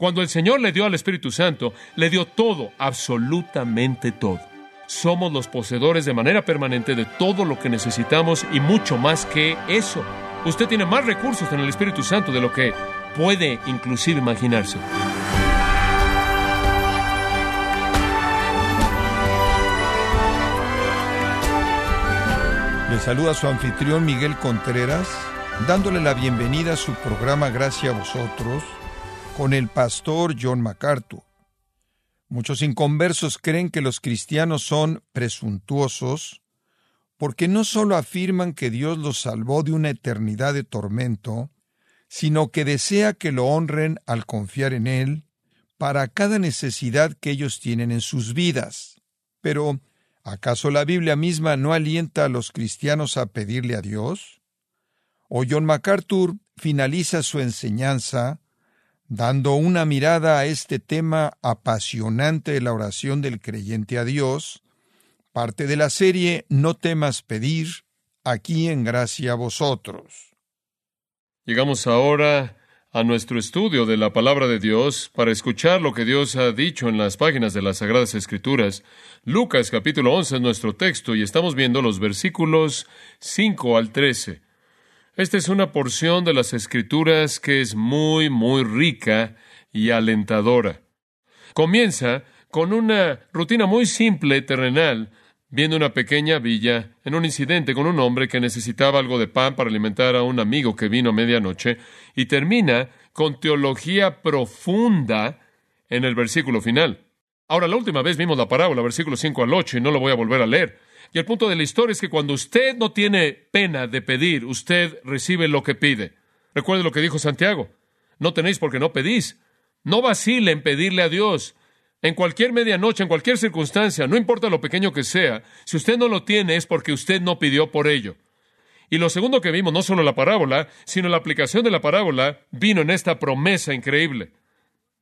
Cuando el Señor le dio al Espíritu Santo, le dio todo, absolutamente todo. Somos los poseedores de manera permanente de todo lo que necesitamos y mucho más que eso. Usted tiene más recursos en el Espíritu Santo de lo que puede inclusive imaginarse. Le saluda su anfitrión Miguel Contreras, dándole la bienvenida a su programa Gracias a vosotros con el pastor John MacArthur. Muchos inconversos creen que los cristianos son presuntuosos porque no solo afirman que Dios los salvó de una eternidad de tormento, sino que desea que lo honren al confiar en Él para cada necesidad que ellos tienen en sus vidas. Pero, ¿acaso la Biblia misma no alienta a los cristianos a pedirle a Dios? O John MacArthur finaliza su enseñanza dando una mirada a este tema apasionante de la oración del creyente a Dios, parte de la serie No temas pedir, aquí en gracia a vosotros. Llegamos ahora a nuestro estudio de la palabra de Dios para escuchar lo que Dios ha dicho en las páginas de las Sagradas Escrituras. Lucas capítulo 11 es nuestro texto y estamos viendo los versículos 5 al 13. Esta es una porción de las Escrituras que es muy, muy rica y alentadora. Comienza con una rutina muy simple, terrenal, viendo una pequeña villa en un incidente con un hombre que necesitaba algo de pan para alimentar a un amigo que vino a medianoche, y termina con teología profunda en el versículo final. Ahora, la última vez vimos la parábola, versículo 5 al 8, y no lo voy a volver a leer. Y el punto de la historia es que cuando usted no tiene pena de pedir, usted recibe lo que pide. Recuerde lo que dijo Santiago. No tenéis porque no pedís. No vacile en pedirle a Dios. En cualquier medianoche, en cualquier circunstancia, no importa lo pequeño que sea, si usted no lo tiene es porque usted no pidió por ello. Y lo segundo que vimos, no solo la parábola, sino la aplicación de la parábola, vino en esta promesa increíble.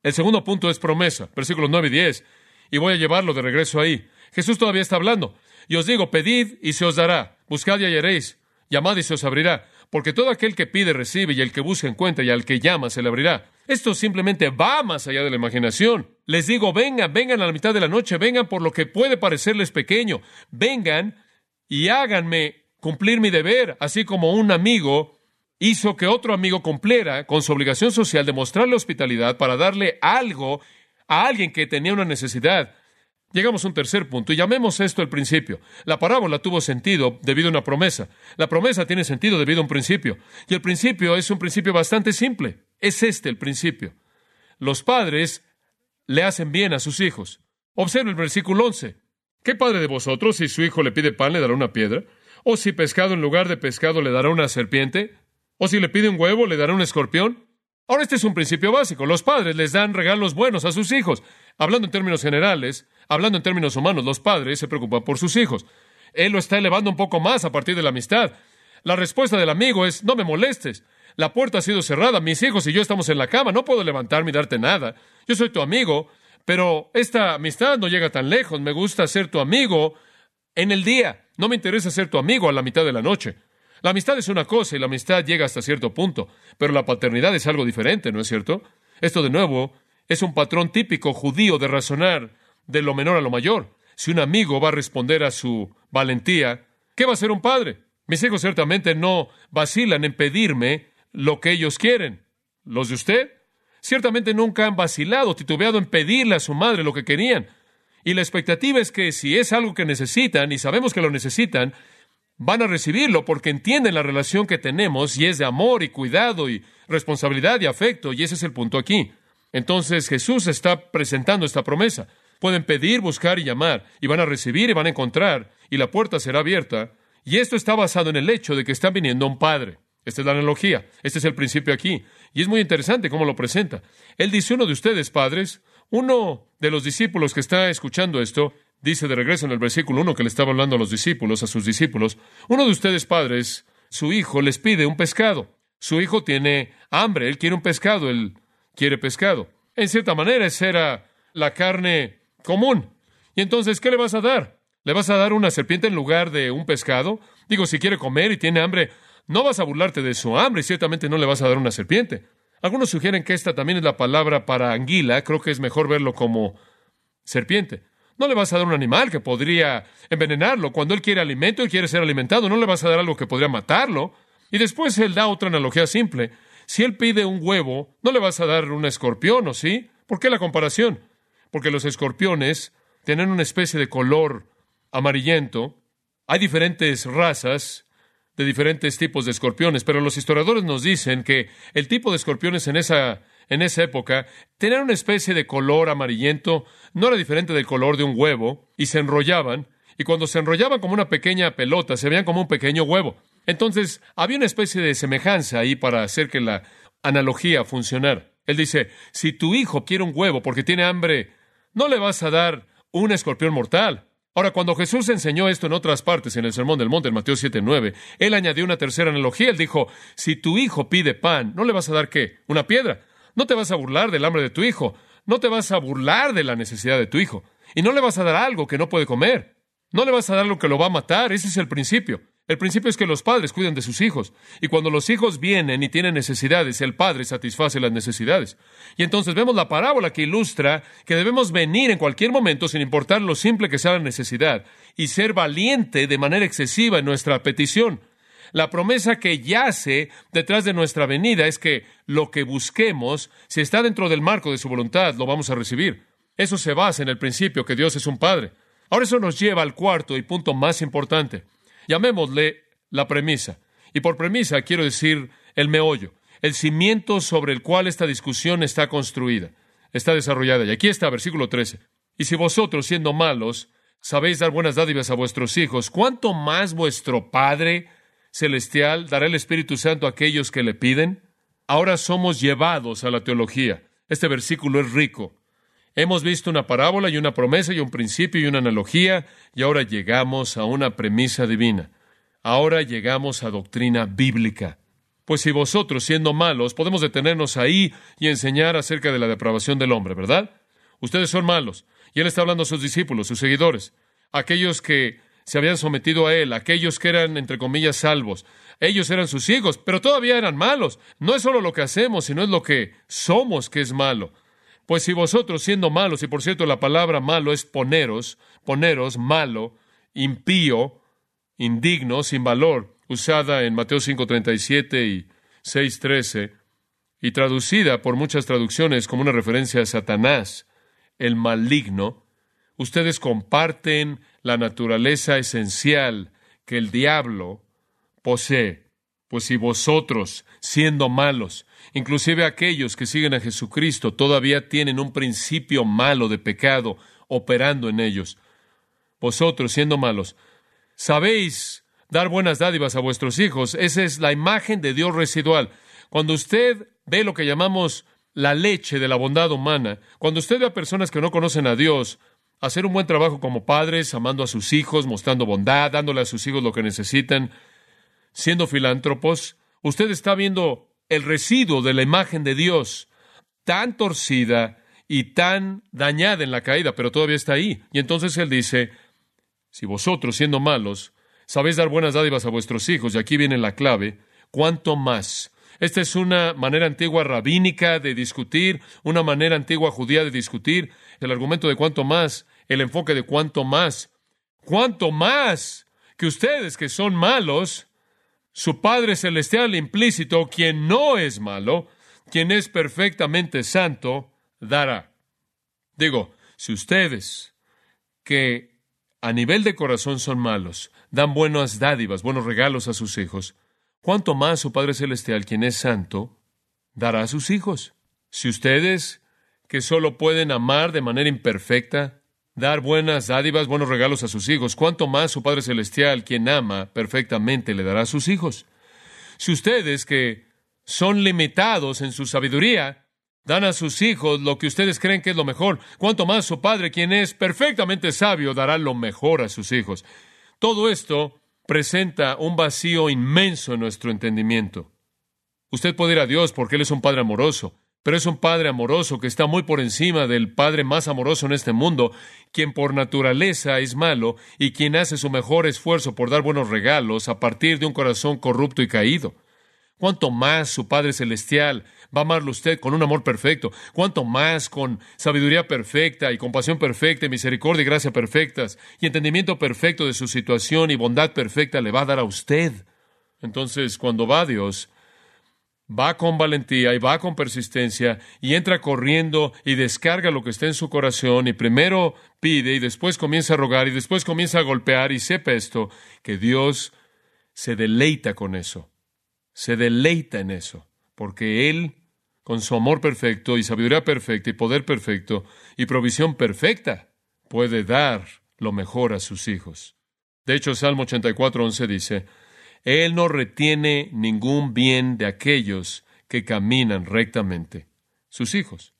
El segundo punto es promesa, versículos 9 y 10. Y voy a llevarlo de regreso ahí. Jesús todavía está hablando. Y os digo, pedid y se os dará, buscad y hallaréis, llamad y se os abrirá, porque todo aquel que pide recibe y el que busca encuentra y al que llama se le abrirá. Esto simplemente va más allá de la imaginación. Les digo, vengan, vengan a la mitad de la noche, vengan por lo que puede parecerles pequeño, vengan y háganme cumplir mi deber, así como un amigo hizo que otro amigo cumpliera con su obligación social de mostrarle hospitalidad para darle algo a alguien que tenía una necesidad. Llegamos a un tercer punto y llamemos esto el principio. La parábola tuvo sentido debido a una promesa. La promesa tiene sentido debido a un principio. Y el principio es un principio bastante simple. Es este el principio. Los padres le hacen bien a sus hijos. Observe el versículo 11. ¿Qué padre de vosotros, si su hijo le pide pan, le dará una piedra? ¿O si pescado en lugar de pescado le dará una serpiente? ¿O si le pide un huevo, le dará un escorpión? Ahora este es un principio básico. Los padres les dan regalos buenos a sus hijos. Hablando en términos generales, hablando en términos humanos, los padres se preocupan por sus hijos. Él lo está elevando un poco más a partir de la amistad. La respuesta del amigo es, no me molestes. La puerta ha sido cerrada, mis hijos y yo estamos en la cama, no puedo levantarme y darte nada. Yo soy tu amigo, pero esta amistad no llega tan lejos. Me gusta ser tu amigo en el día. No me interesa ser tu amigo a la mitad de la noche. La amistad es una cosa y la amistad llega hasta cierto punto, pero la paternidad es algo diferente, ¿no es cierto? Esto de nuevo es un patrón típico judío de razonar de lo menor a lo mayor. Si un amigo va a responder a su valentía, ¿qué va a hacer un padre? Mis hijos ciertamente no vacilan en pedirme lo que ellos quieren. ¿Los de usted? Ciertamente nunca han vacilado, titubeado en pedirle a su madre lo que querían. Y la expectativa es que si es algo que necesitan, y sabemos que lo necesitan, van a recibirlo porque entienden la relación que tenemos y es de amor y cuidado y responsabilidad y afecto, y ese es el punto aquí. Entonces Jesús está presentando esta promesa. Pueden pedir, buscar y llamar, y van a recibir y van a encontrar, y la puerta será abierta. Y esto está basado en el hecho de que está viniendo un Padre. Esta es la analogía, este es el principio aquí. Y es muy interesante cómo lo presenta. Él dice, uno de ustedes, padres, uno de los discípulos que está escuchando esto, dice de regreso en el versículo 1 que le estaba hablando a los discípulos, a sus discípulos, uno de ustedes, padres, su hijo les pide un pescado. Su hijo tiene hambre, él quiere un pescado, él quiere pescado. En cierta manera, esa era la carne común. Y entonces, ¿qué le vas a dar? ¿Le vas a dar una serpiente en lugar de un pescado? Digo, si quiere comer y tiene hambre, no vas a burlarte de su hambre y ciertamente no le vas a dar una serpiente. Algunos sugieren que esta también es la palabra para anguila. Creo que es mejor verlo como serpiente. No le vas a dar un animal que podría envenenarlo. Cuando él quiere alimento, él quiere ser alimentado. No le vas a dar algo que podría matarlo. Y después él da otra analogía simple. Si él pide un huevo, no le vas a dar un escorpión, ¿o sí? ¿Por qué la comparación? Porque los escorpiones tienen una especie de color amarillento. Hay diferentes razas de diferentes tipos de escorpiones, pero los historiadores nos dicen que el tipo de escorpiones en esa, en esa época tenían una especie de color amarillento, no era diferente del color de un huevo, y se enrollaban, y cuando se enrollaban como una pequeña pelota, se veían como un pequeño huevo. Entonces, había una especie de semejanza ahí para hacer que la analogía funcionara. Él dice, si tu hijo quiere un huevo porque tiene hambre, no le vas a dar un escorpión mortal. Ahora, cuando Jesús enseñó esto en otras partes, en el Sermón del Monte, en Mateo 7:9, él añadió una tercera analogía. Él dijo, si tu hijo pide pan, ¿no le vas a dar qué? Una piedra. No te vas a burlar del hambre de tu hijo. No te vas a burlar de la necesidad de tu hijo. Y no le vas a dar algo que no puede comer. No le vas a dar lo que lo va a matar. Ese es el principio. El principio es que los padres cuidan de sus hijos. Y cuando los hijos vienen y tienen necesidades, el padre satisface las necesidades. Y entonces vemos la parábola que ilustra que debemos venir en cualquier momento, sin importar lo simple que sea la necesidad, y ser valiente de manera excesiva en nuestra petición. La promesa que yace detrás de nuestra venida es que lo que busquemos, si está dentro del marco de su voluntad, lo vamos a recibir. Eso se basa en el principio que Dios es un Padre. Ahora eso nos lleva al cuarto y punto más importante. Llamémosle la premisa. Y por premisa quiero decir el meollo, el cimiento sobre el cual esta discusión está construida, está desarrollada. Y aquí está, versículo 13. Y si vosotros, siendo malos, sabéis dar buenas dádivas a vuestros hijos, ¿cuánto más vuestro Padre Celestial dará el Espíritu Santo a aquellos que le piden? Ahora somos llevados a la teología. Este versículo es rico. Hemos visto una parábola y una promesa y un principio y una analogía, y ahora llegamos a una premisa divina. Ahora llegamos a doctrina bíblica. Pues si vosotros, siendo malos, podemos detenernos ahí y enseñar acerca de la depravación del hombre, ¿verdad? Ustedes son malos. Y él está hablando a sus discípulos, sus seguidores, aquellos que se habían sometido a él, aquellos que eran, entre comillas, salvos. Ellos eran sus hijos, pero todavía eran malos. No es solo lo que hacemos, sino es lo que somos que es malo. Pues si vosotros siendo malos, y por cierto la palabra malo es poneros, poneros, malo, impío, indigno, sin valor, usada en Mateo 5.37 y 6.13, y traducida por muchas traducciones como una referencia a Satanás, el maligno, ustedes comparten la naturaleza esencial que el diablo posee. Pues si vosotros, siendo malos, Inclusive aquellos que siguen a Jesucristo todavía tienen un principio malo de pecado operando en ellos. Vosotros, siendo malos, sabéis dar buenas dádivas a vuestros hijos. Esa es la imagen de Dios residual. Cuando usted ve lo que llamamos la leche de la bondad humana, cuando usted ve a personas que no conocen a Dios, hacer un buen trabajo como padres, amando a sus hijos, mostrando bondad, dándole a sus hijos lo que necesitan, siendo filántropos, usted está viendo el residuo de la imagen de Dios, tan torcida y tan dañada en la caída, pero todavía está ahí. Y entonces él dice, si vosotros, siendo malos, sabéis dar buenas dádivas a vuestros hijos, y aquí viene la clave, ¿cuánto más? Esta es una manera antigua rabínica de discutir, una manera antigua judía de discutir, el argumento de cuánto más, el enfoque de cuánto más. ¿Cuánto más que ustedes que son malos su Padre Celestial implícito, quien no es malo, quien es perfectamente santo, dará. Digo, si ustedes, que a nivel de corazón son malos, dan buenas dádivas, buenos regalos a sus hijos, ¿cuánto más su Padre Celestial, quien es santo, dará a sus hijos? Si ustedes, que solo pueden amar de manera imperfecta, dar buenas dádivas, buenos regalos a sus hijos, cuánto más su Padre Celestial, quien ama perfectamente, le dará a sus hijos. Si ustedes que son limitados en su sabiduría, dan a sus hijos lo que ustedes creen que es lo mejor, cuánto más su Padre, quien es perfectamente sabio, dará lo mejor a sus hijos. Todo esto presenta un vacío inmenso en nuestro entendimiento. Usted puede ir a Dios porque Él es un Padre amoroso, pero es un Padre amoroso que está muy por encima del Padre más amoroso en este mundo, quien por naturaleza es malo y quien hace su mejor esfuerzo por dar buenos regalos a partir de un corazón corrupto y caído. cuánto más su Padre Celestial va a amarlo usted con un amor perfecto, cuánto más con sabiduría perfecta y compasión perfecta y misericordia y gracia perfectas y entendimiento perfecto de su situación y bondad perfecta le va a dar a usted. Entonces, cuando va a Dios, va con valentía y va con persistencia y entra corriendo y descarga lo que está en su corazón y primero pide y después comienza a rogar y después comienza a golpear y sepa esto, que Dios se deleita con eso se deleita en eso, porque Él, con su amor perfecto y sabiduría perfecta y poder perfecto y provisión perfecta, puede dar lo mejor a sus hijos. De hecho, Salmo 84.11 dice, Él no retiene ningún bien de aquellos que caminan rectamente, sus hijos.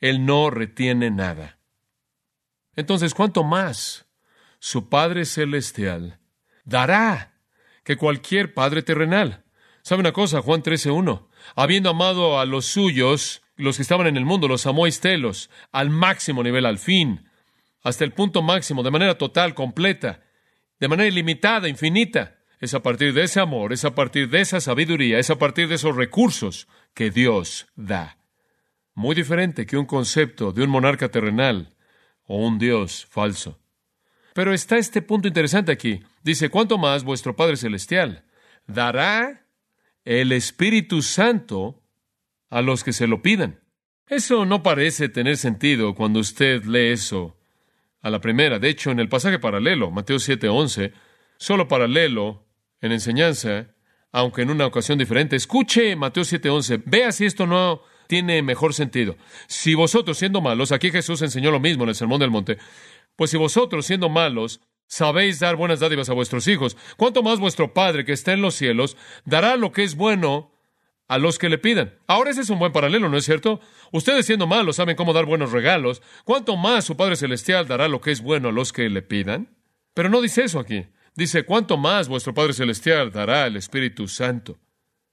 Él no retiene nada. Entonces, ¿cuánto más su Padre Celestial dará que cualquier Padre terrenal? ¿Sabe una cosa? Juan 13.1. Habiendo amado a los suyos, los que estaban en el mundo, los amó estelos, al máximo nivel, al fin, hasta el punto máximo, de manera total, completa, de manera ilimitada, infinita. Es a partir de ese amor, es a partir de esa sabiduría, es a partir de esos recursos que Dios da. Muy diferente que un concepto de un monarca terrenal o un Dios falso. Pero está este punto interesante aquí. Dice, ¿cuánto más vuestro Padre Celestial dará el Espíritu Santo a los que se lo pidan. Eso no parece tener sentido cuando usted lee eso a la primera. De hecho, en el pasaje paralelo, Mateo 7:11, solo paralelo en enseñanza, aunque en una ocasión diferente, escuche Mateo 7:11, vea si esto no tiene mejor sentido. Si vosotros siendo malos, aquí Jesús enseñó lo mismo en el Sermón del Monte, pues si vosotros siendo malos sabéis dar buenas dádivas a vuestros hijos, ¿cuánto más vuestro Padre que está en los cielos dará lo que es bueno a los que le pidan. Ahora ese es un buen paralelo, ¿no es cierto? Ustedes siendo malos saben cómo dar buenos regalos, ¿cuánto más su Padre Celestial dará lo que es bueno a los que le pidan? Pero no dice eso aquí. Dice, ¿cuánto más vuestro Padre Celestial dará el Espíritu Santo?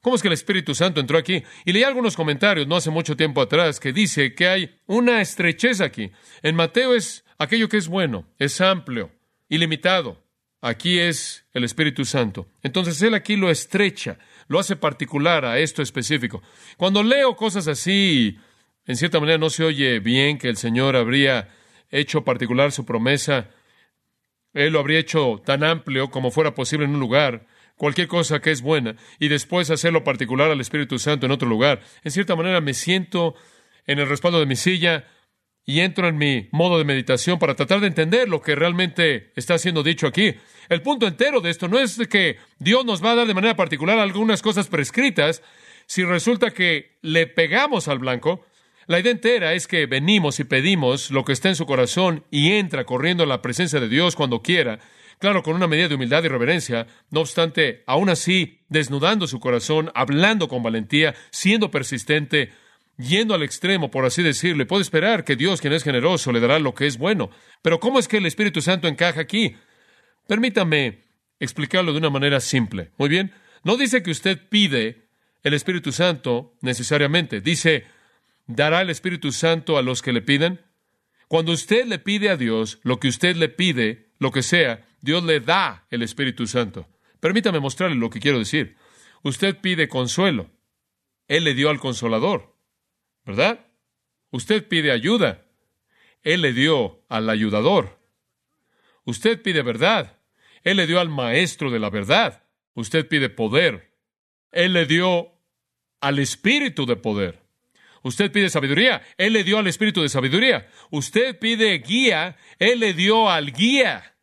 ¿Cómo es que el Espíritu Santo entró aquí? Y leí algunos comentarios no hace mucho tiempo atrás que dice que hay una estrechez aquí. En Mateo es aquello que es bueno, es amplio, ilimitado. Aquí es el Espíritu Santo. Entonces Él aquí lo estrecha, lo hace particular a esto específico. Cuando leo cosas así, en cierta manera no se oye bien que el Señor habría hecho particular su promesa. Él lo habría hecho tan amplio como fuera posible en un lugar, cualquier cosa que es buena, y después hacerlo particular al Espíritu Santo en otro lugar. En cierta manera me siento en el respaldo de mi silla, y entro en mi modo de meditación para tratar de entender lo que realmente está siendo dicho aquí. El punto entero de esto no es que Dios nos va a dar de manera particular algunas cosas prescritas si resulta que le pegamos al blanco. La idea entera es que venimos y pedimos lo que está en su corazón y entra corriendo a la presencia de Dios cuando quiera, claro, con una medida de humildad y reverencia, no obstante, aún así, desnudando su corazón, hablando con valentía, siendo persistente, yendo al extremo, por así decirlo, puede esperar que Dios, quien es generoso, le dará lo que es bueno. Pero ¿cómo es que el Espíritu Santo encaja aquí? Permítame explicarlo de una manera simple. Muy bien, no dice que usted pide el Espíritu Santo necesariamente, dice, dará el Espíritu Santo a los que le piden. Cuando usted le pide a Dios lo que usted le pide, lo que sea, Dios le da el Espíritu Santo. Permítame mostrarle lo que quiero decir. Usted pide consuelo. Él le dio al consolador. ¿verdad? Usted pide ayuda. Él le dio al ayudador. Usted pide verdad. Él le dio al maestro de la verdad. Usted pide poder. Él le dio al espíritu de poder. Usted pide sabiduría. Él le dio al espíritu de sabiduría. Usted pide guía. Él le dio al guía.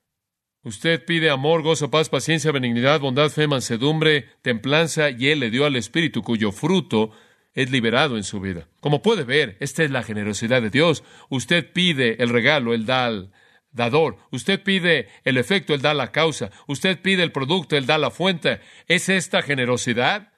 Usted pide amor, gozo, paz, paciencia, benignidad, bondad, fe, mansedumbre, templanza, y Él le dio al espíritu cuyo fruto es liberado en su vida. Como puede ver, esta es la generosidad de Dios. Usted pide el regalo, Él da al dador. Usted pide el efecto, Él da la causa. Usted pide el producto, Él da la fuente. ¿Es esta generosidad?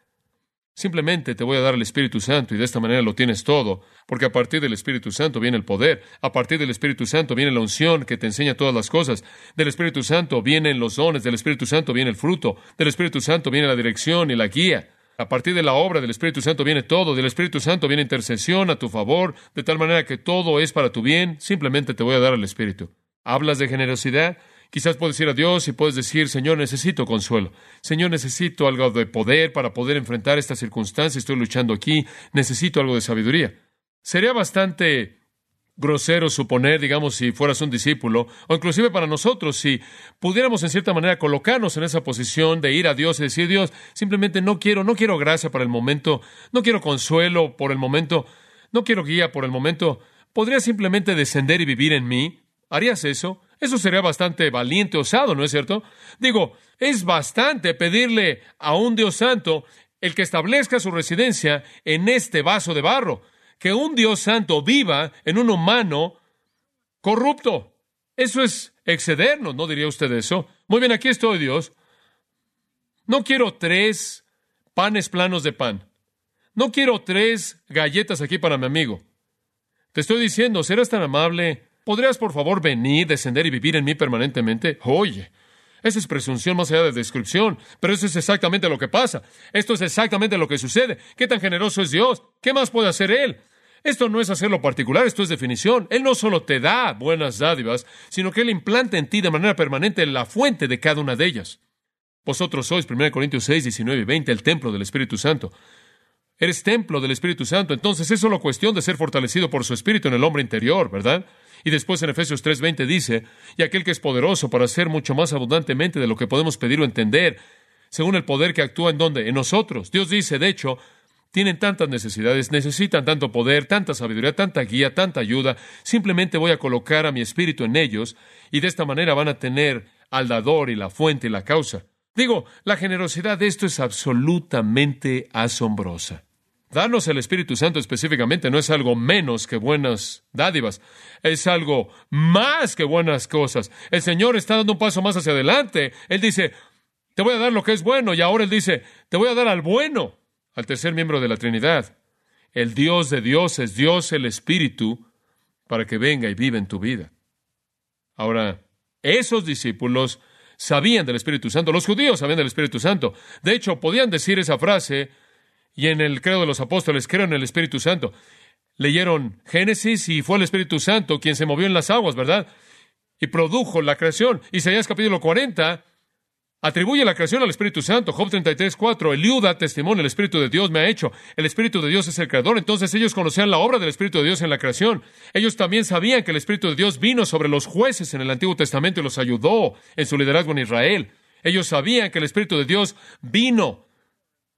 Simplemente te voy a dar el Espíritu Santo y de esta manera lo tienes todo, porque a partir del Espíritu Santo viene el poder, a partir del Espíritu Santo viene la unción que te enseña todas las cosas, del Espíritu Santo vienen los dones, del Espíritu Santo viene el fruto, del Espíritu Santo viene la dirección y la guía. A partir de la obra del Espíritu Santo viene todo, del Espíritu Santo viene intercesión a tu favor, de tal manera que todo es para tu bien, simplemente te voy a dar el Espíritu. ¿Hablas de generosidad? Quizás puedes ir a Dios y puedes decir, Señor, necesito consuelo. Señor, necesito algo de poder para poder enfrentar esta circunstancia. Estoy luchando aquí. Necesito algo de sabiduría. Sería bastante grosero suponer, digamos, si fueras un discípulo, o inclusive para nosotros, si pudiéramos en cierta manera colocarnos en esa posición de ir a Dios y decir, Dios, simplemente no quiero, no quiero gracia para el momento, no quiero consuelo por el momento, no quiero guía por el momento, ¿podrías simplemente descender y vivir en mí? ¿Harías eso? Eso sería bastante valiente, osado, ¿no es cierto? Digo, es bastante pedirle a un Dios santo el que establezca su residencia en este vaso de barro que un Dios santo viva en un humano corrupto. Eso es excedernos, ¿no diría usted eso? Muy bien, aquí estoy, Dios. No quiero tres panes planos de pan. No quiero tres galletas aquí para mi amigo. Te estoy diciendo, serás tan amable. ¿Podrías, por favor, venir, descender y vivir en mí permanentemente? Oye, esa es presunción más allá de descripción, pero eso es exactamente lo que pasa. Esto es exactamente lo que sucede. ¿Qué tan generoso es Dios? ¿Qué más puede hacer Él? Esto no es hacerlo particular, esto es definición. Él no solo te da buenas dádivas, sino que Él implanta en ti de manera permanente la fuente de cada una de ellas. Vosotros sois, 1 Corintios 6, 19 y 20, el templo del Espíritu Santo. Eres templo del Espíritu Santo, entonces es solo cuestión de ser fortalecido por su Espíritu en el hombre interior, ¿verdad? Y después en Efesios 3:20 dice, y aquel que es poderoso para hacer mucho más abundantemente de lo que podemos pedir o entender, según el poder que actúa en donde? En nosotros. Dios dice, de hecho, tienen tantas necesidades, necesitan tanto poder, tanta sabiduría, tanta guía, tanta ayuda. Simplemente voy a colocar a mi espíritu en ellos y de esta manera van a tener al dador y la fuente y la causa. Digo, la generosidad de esto es absolutamente asombrosa. Darnos el Espíritu Santo específicamente no es algo menos que buenas dádivas, es algo más que buenas cosas. El Señor está dando un paso más hacia adelante. Él dice, te voy a dar lo que es bueno y ahora Él dice, te voy a dar al bueno al tercer miembro de la Trinidad, el Dios de Dios es Dios el Espíritu, para que venga y viva en tu vida. Ahora, esos discípulos sabían del Espíritu Santo, los judíos sabían del Espíritu Santo. De hecho, podían decir esa frase, y en el credo de los apóstoles, creo en el Espíritu Santo. Leyeron Génesis y fue el Espíritu Santo quien se movió en las aguas, ¿verdad? Y produjo la creación. Isaías capítulo 40 Atribuye la creación al Espíritu Santo. Job 33, 4. Eliú da testimonio, el Espíritu de Dios me ha hecho. El Espíritu de Dios es el creador. Entonces ellos conocían la obra del Espíritu de Dios en la creación. Ellos también sabían que el Espíritu de Dios vino sobre los jueces en el Antiguo Testamento y los ayudó en su liderazgo en Israel. Ellos sabían que el Espíritu de Dios vino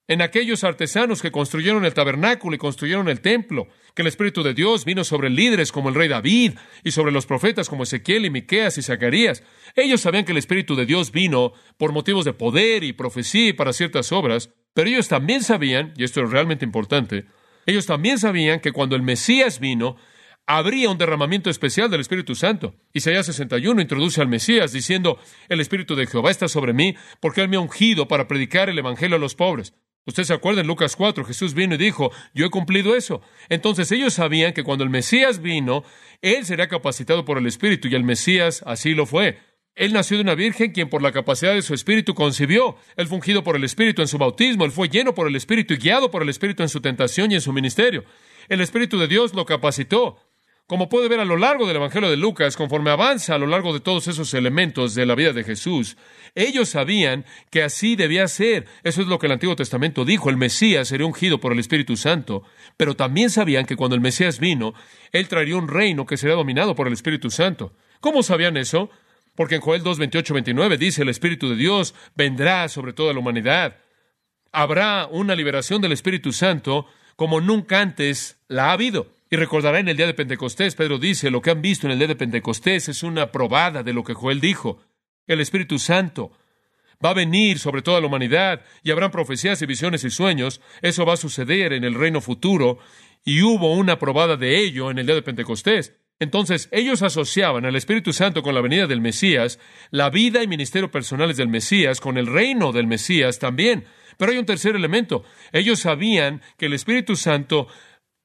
en aquellos artesanos que construyeron el tabernáculo y construyeron el templo, que el Espíritu de Dios vino sobre líderes como el rey David y sobre los profetas como Ezequiel y Miqueas y Zacarías. Ellos sabían que el Espíritu de Dios vino por motivos de poder y profecía y para ciertas obras, pero ellos también sabían, y esto es realmente importante, ellos también sabían que cuando el Mesías vino, habría un derramamiento especial del Espíritu Santo. Isaías 61 introduce al Mesías diciendo, el Espíritu de Jehová está sobre mí porque Él me ha ungido para predicar el Evangelio a los pobres. Usted se acuerda en Lucas 4, Jesús vino y dijo, yo he cumplido eso. Entonces ellos sabían que cuando el Mesías vino, Él sería capacitado por el Espíritu y el Mesías así lo fue. Él nació de una virgen quien por la capacidad de su espíritu concibió. Él fungido por el espíritu en su bautismo. Él fue lleno por el espíritu y guiado por el espíritu en su tentación y en su ministerio. El espíritu de Dios lo capacitó. Como puede ver a lo largo del Evangelio de Lucas, conforme avanza a lo largo de todos esos elementos de la vida de Jesús, ellos sabían que así debía ser. Eso es lo que el Antiguo Testamento dijo. El Mesías sería ungido por el Espíritu Santo. Pero también sabían que cuando el Mesías vino, Él traería un reino que sería dominado por el Espíritu Santo. ¿Cómo sabían eso? Porque en Joel 2, 28, 29 dice, el Espíritu de Dios vendrá sobre toda la humanidad. Habrá una liberación del Espíritu Santo como nunca antes la ha habido. Y recordará en el día de Pentecostés, Pedro dice, lo que han visto en el día de Pentecostés es una probada de lo que Joel dijo. El Espíritu Santo va a venir sobre toda la humanidad y habrán profecías y visiones y sueños. Eso va a suceder en el reino futuro y hubo una probada de ello en el día de Pentecostés. Entonces, ellos asociaban al Espíritu Santo con la venida del Mesías, la vida y ministerio personales del Mesías, con el reino del Mesías también. Pero hay un tercer elemento. Ellos sabían que el Espíritu Santo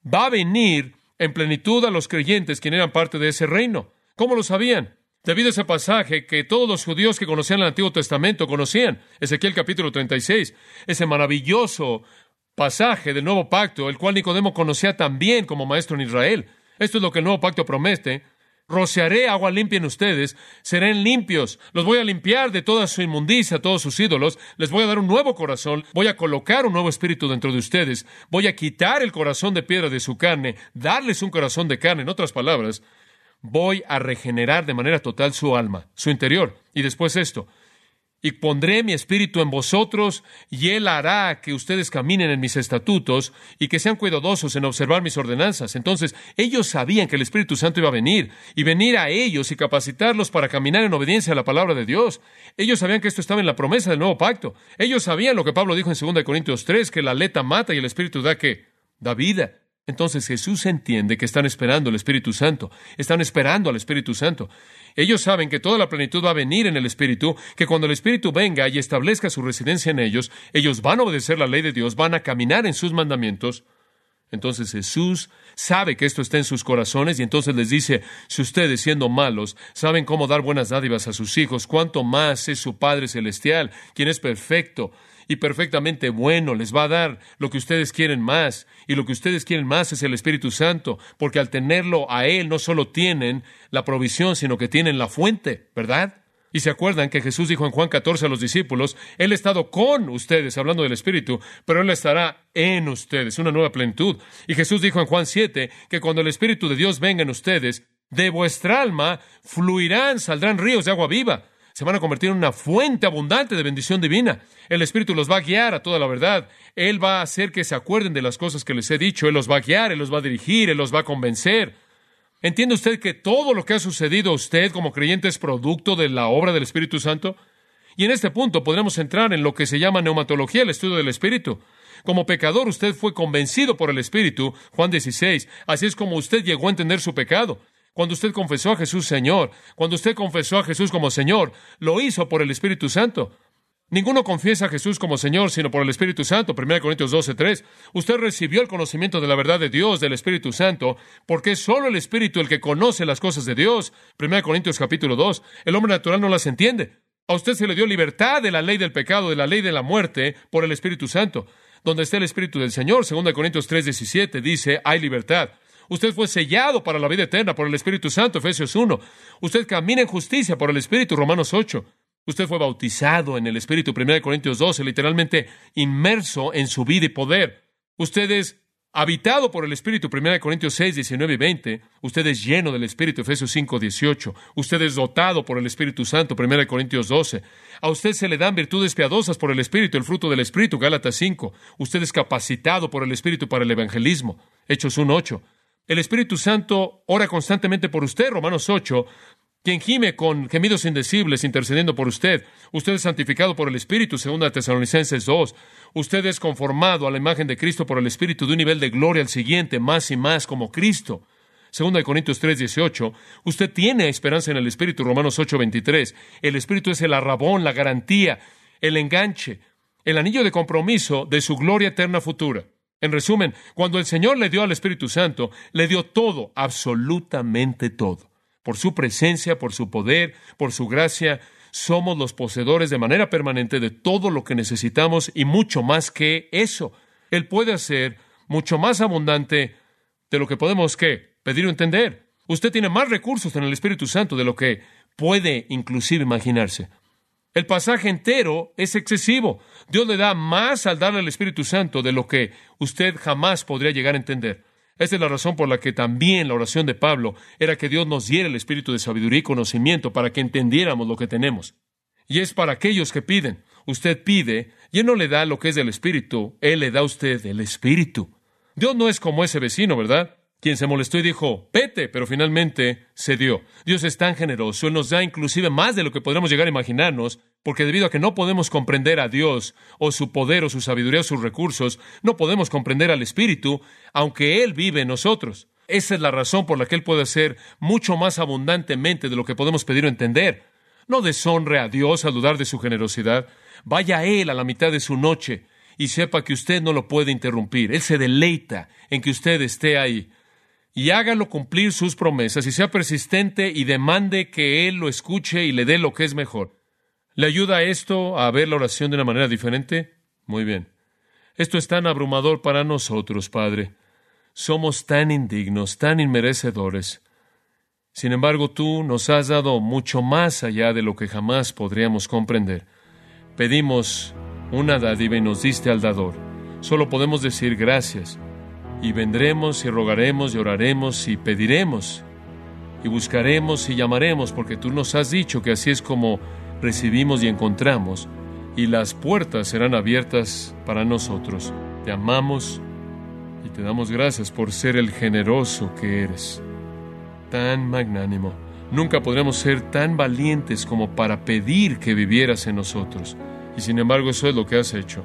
va a venir en plenitud a los creyentes quienes eran parte de ese reino. ¿Cómo lo sabían? Debido a ese pasaje que todos los judíos que conocían el Antiguo Testamento conocían, Ezequiel capítulo 36, ese maravilloso pasaje del nuevo pacto, el cual Nicodemo conocía también como maestro en Israel. Esto es lo que el nuevo pacto promete, rociaré agua limpia en ustedes, serán limpios, los voy a limpiar de toda su inmundicia, todos sus ídolos, les voy a dar un nuevo corazón, voy a colocar un nuevo espíritu dentro de ustedes, voy a quitar el corazón de piedra de su carne, darles un corazón de carne, en otras palabras, voy a regenerar de manera total su alma, su interior. Y después esto, y pondré mi espíritu en vosotros, y él hará que ustedes caminen en mis estatutos y que sean cuidadosos en observar mis ordenanzas. Entonces, ellos sabían que el Espíritu Santo iba a venir, y venir a ellos y capacitarlos para caminar en obediencia a la palabra de Dios. Ellos sabían que esto estaba en la promesa del nuevo pacto. Ellos sabían lo que Pablo dijo en 2 Corintios 3, que la aleta mata y el Espíritu da que da vida. Entonces Jesús entiende que están esperando el Espíritu Santo, están esperando al Espíritu Santo. Ellos saben que toda la plenitud va a venir en el Espíritu, que cuando el Espíritu venga y establezca su residencia en ellos, ellos van a obedecer la ley de Dios, van a caminar en sus mandamientos. Entonces Jesús sabe que esto está en sus corazones y entonces les dice, si ustedes siendo malos saben cómo dar buenas dádivas a sus hijos, cuánto más es su Padre Celestial, quien es perfecto, y perfectamente bueno, les va a dar lo que ustedes quieren más, y lo que ustedes quieren más es el Espíritu Santo, porque al tenerlo a Él no solo tienen la provisión, sino que tienen la fuente, ¿verdad? Y se acuerdan que Jesús dijo en Juan 14 a los discípulos, Él ha estado con ustedes, hablando del Espíritu, pero Él estará en ustedes, una nueva plenitud. Y Jesús dijo en Juan 7 que cuando el Espíritu de Dios venga en ustedes, de vuestra alma fluirán, saldrán ríos de agua viva se van a convertir en una fuente abundante de bendición divina. El Espíritu los va a guiar a toda la verdad. Él va a hacer que se acuerden de las cosas que les he dicho. Él los va a guiar, Él los va a dirigir, Él los va a convencer. ¿Entiende usted que todo lo que ha sucedido a usted como creyente es producto de la obra del Espíritu Santo? Y en este punto podremos entrar en lo que se llama neumatología, el estudio del Espíritu. Como pecador usted fue convencido por el Espíritu, Juan 16, así es como usted llegó a entender su pecado. Cuando usted confesó a Jesús Señor, cuando usted confesó a Jesús como Señor, lo hizo por el Espíritu Santo. Ninguno confiesa a Jesús como Señor, sino por el Espíritu Santo. 1 Corintios 12, 3. Usted recibió el conocimiento de la verdad de Dios, del Espíritu Santo, porque es solo el Espíritu el que conoce las cosas de Dios. 1 Corintios capítulo 2. El hombre natural no las entiende. A usted se le dio libertad de la ley del pecado, de la ley de la muerte, por el Espíritu Santo. Donde está el Espíritu del Señor, 2 Corintios 3, 17, dice, hay libertad. Usted fue sellado para la vida eterna por el Espíritu Santo, Efesios 1. Usted camina en justicia por el Espíritu, Romanos 8. Usted fue bautizado en el Espíritu, 1 Corintios 12, literalmente inmerso en su vida y poder. Usted es habitado por el Espíritu, 1 Corintios 6, 19 y 20. Usted es lleno del Espíritu, Efesios 5, 18. Usted es dotado por el Espíritu Santo, 1 Corintios 12. A usted se le dan virtudes piadosas por el Espíritu, el fruto del Espíritu, Gálatas 5. Usted es capacitado por el Espíritu para el evangelismo, Hechos 1, 8. El Espíritu Santo ora constantemente por usted, Romanos 8, quien gime con gemidos indecibles intercediendo por usted. Usted es santificado por el Espíritu, segunda Tesalonicenses 2. Usted es conformado a la imagen de Cristo por el Espíritu de un nivel de gloria al siguiente, más y más como Cristo. Segunda de Corintios 3, 18. Usted tiene esperanza en el Espíritu, Romanos 8, 23. El Espíritu es el arrabón, la garantía, el enganche, el anillo de compromiso de su gloria eterna futura. En resumen, cuando el Señor le dio al Espíritu Santo, le dio todo, absolutamente todo. Por su presencia, por su poder, por su gracia, somos los poseedores de manera permanente de todo lo que necesitamos y mucho más que eso. Él puede hacer mucho más abundante de lo que podemos ¿qué? pedir o entender. Usted tiene más recursos en el Espíritu Santo de lo que puede inclusive imaginarse. El pasaje entero es excesivo. Dios le da más al darle al Espíritu Santo de lo que usted jamás podría llegar a entender. Esta es la razón por la que también la oración de Pablo era que Dios nos diera el espíritu de sabiduría y conocimiento para que entendiéramos lo que tenemos. Y es para aquellos que piden. Usted pide y Él no le da lo que es del espíritu, Él le da a usted el espíritu. Dios no es como ese vecino, ¿verdad? quien se molestó y dijo, vete, pero finalmente cedió. Dios es tan generoso, Él nos da inclusive más de lo que podríamos llegar a imaginarnos, porque debido a que no podemos comprender a Dios, o su poder, o su sabiduría, o sus recursos, no podemos comprender al Espíritu, aunque Él vive en nosotros. Esa es la razón por la que Él puede hacer mucho más abundantemente de lo que podemos pedir o entender. No deshonre a Dios al dudar de su generosidad. Vaya a Él a la mitad de su noche y sepa que usted no lo puede interrumpir. Él se deleita en que usted esté ahí y hágalo cumplir sus promesas y sea persistente y demande que Él lo escuche y le dé lo que es mejor. ¿Le ayuda esto a ver la oración de una manera diferente? Muy bien. Esto es tan abrumador para nosotros, Padre. Somos tan indignos, tan inmerecedores. Sin embargo, tú nos has dado mucho más allá de lo que jamás podríamos comprender. Pedimos una dádiva y nos diste al dador. Solo podemos decir gracias. Y vendremos y rogaremos y oraremos y pediremos y buscaremos y llamaremos porque tú nos has dicho que así es como recibimos y encontramos y las puertas serán abiertas para nosotros. Te amamos y te damos gracias por ser el generoso que eres, tan magnánimo. Nunca podremos ser tan valientes como para pedir que vivieras en nosotros. Y sin embargo eso es lo que has hecho.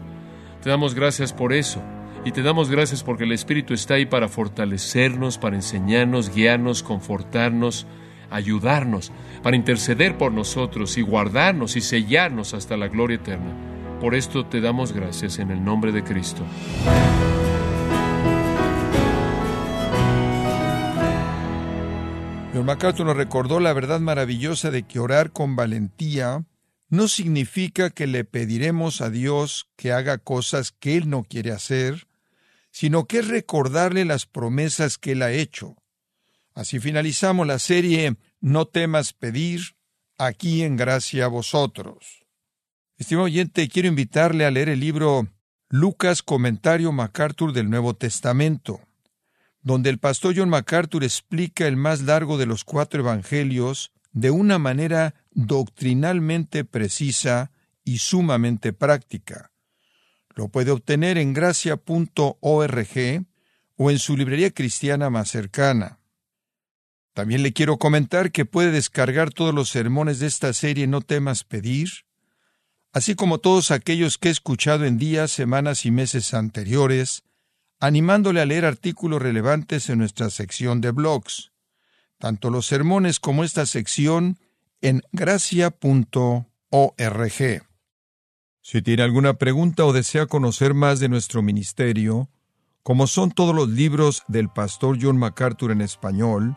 Te damos gracias por eso. Y te damos gracias porque el Espíritu está ahí para fortalecernos, para enseñarnos, guiarnos, confortarnos, ayudarnos, para interceder por nosotros y guardarnos y sellarnos hasta la gloria eterna. Por esto te damos gracias en el nombre de Cristo. John MacArthur nos recordó la verdad maravillosa de que orar con valentía no significa que le pediremos a Dios que haga cosas que Él no quiere hacer, sino que es recordarle las promesas que Él ha hecho. Así finalizamos la serie No temas pedir, aquí en gracia a vosotros. Estimado oyente, quiero invitarle a leer el libro Lucas Comentario MacArthur del Nuevo Testamento, donde el pastor John MacArthur explica el más largo de los cuatro evangelios de una manera doctrinalmente precisa y sumamente práctica. Lo puede obtener en gracia.org o en su librería cristiana más cercana. También le quiero comentar que puede descargar todos los sermones de esta serie No temas pedir, así como todos aquellos que he escuchado en días, semanas y meses anteriores, animándole a leer artículos relevantes en nuestra sección de blogs, tanto los sermones como esta sección en gracia.org. Si tiene alguna pregunta o desea conocer más de nuestro ministerio, como son todos los libros del pastor John MacArthur en español,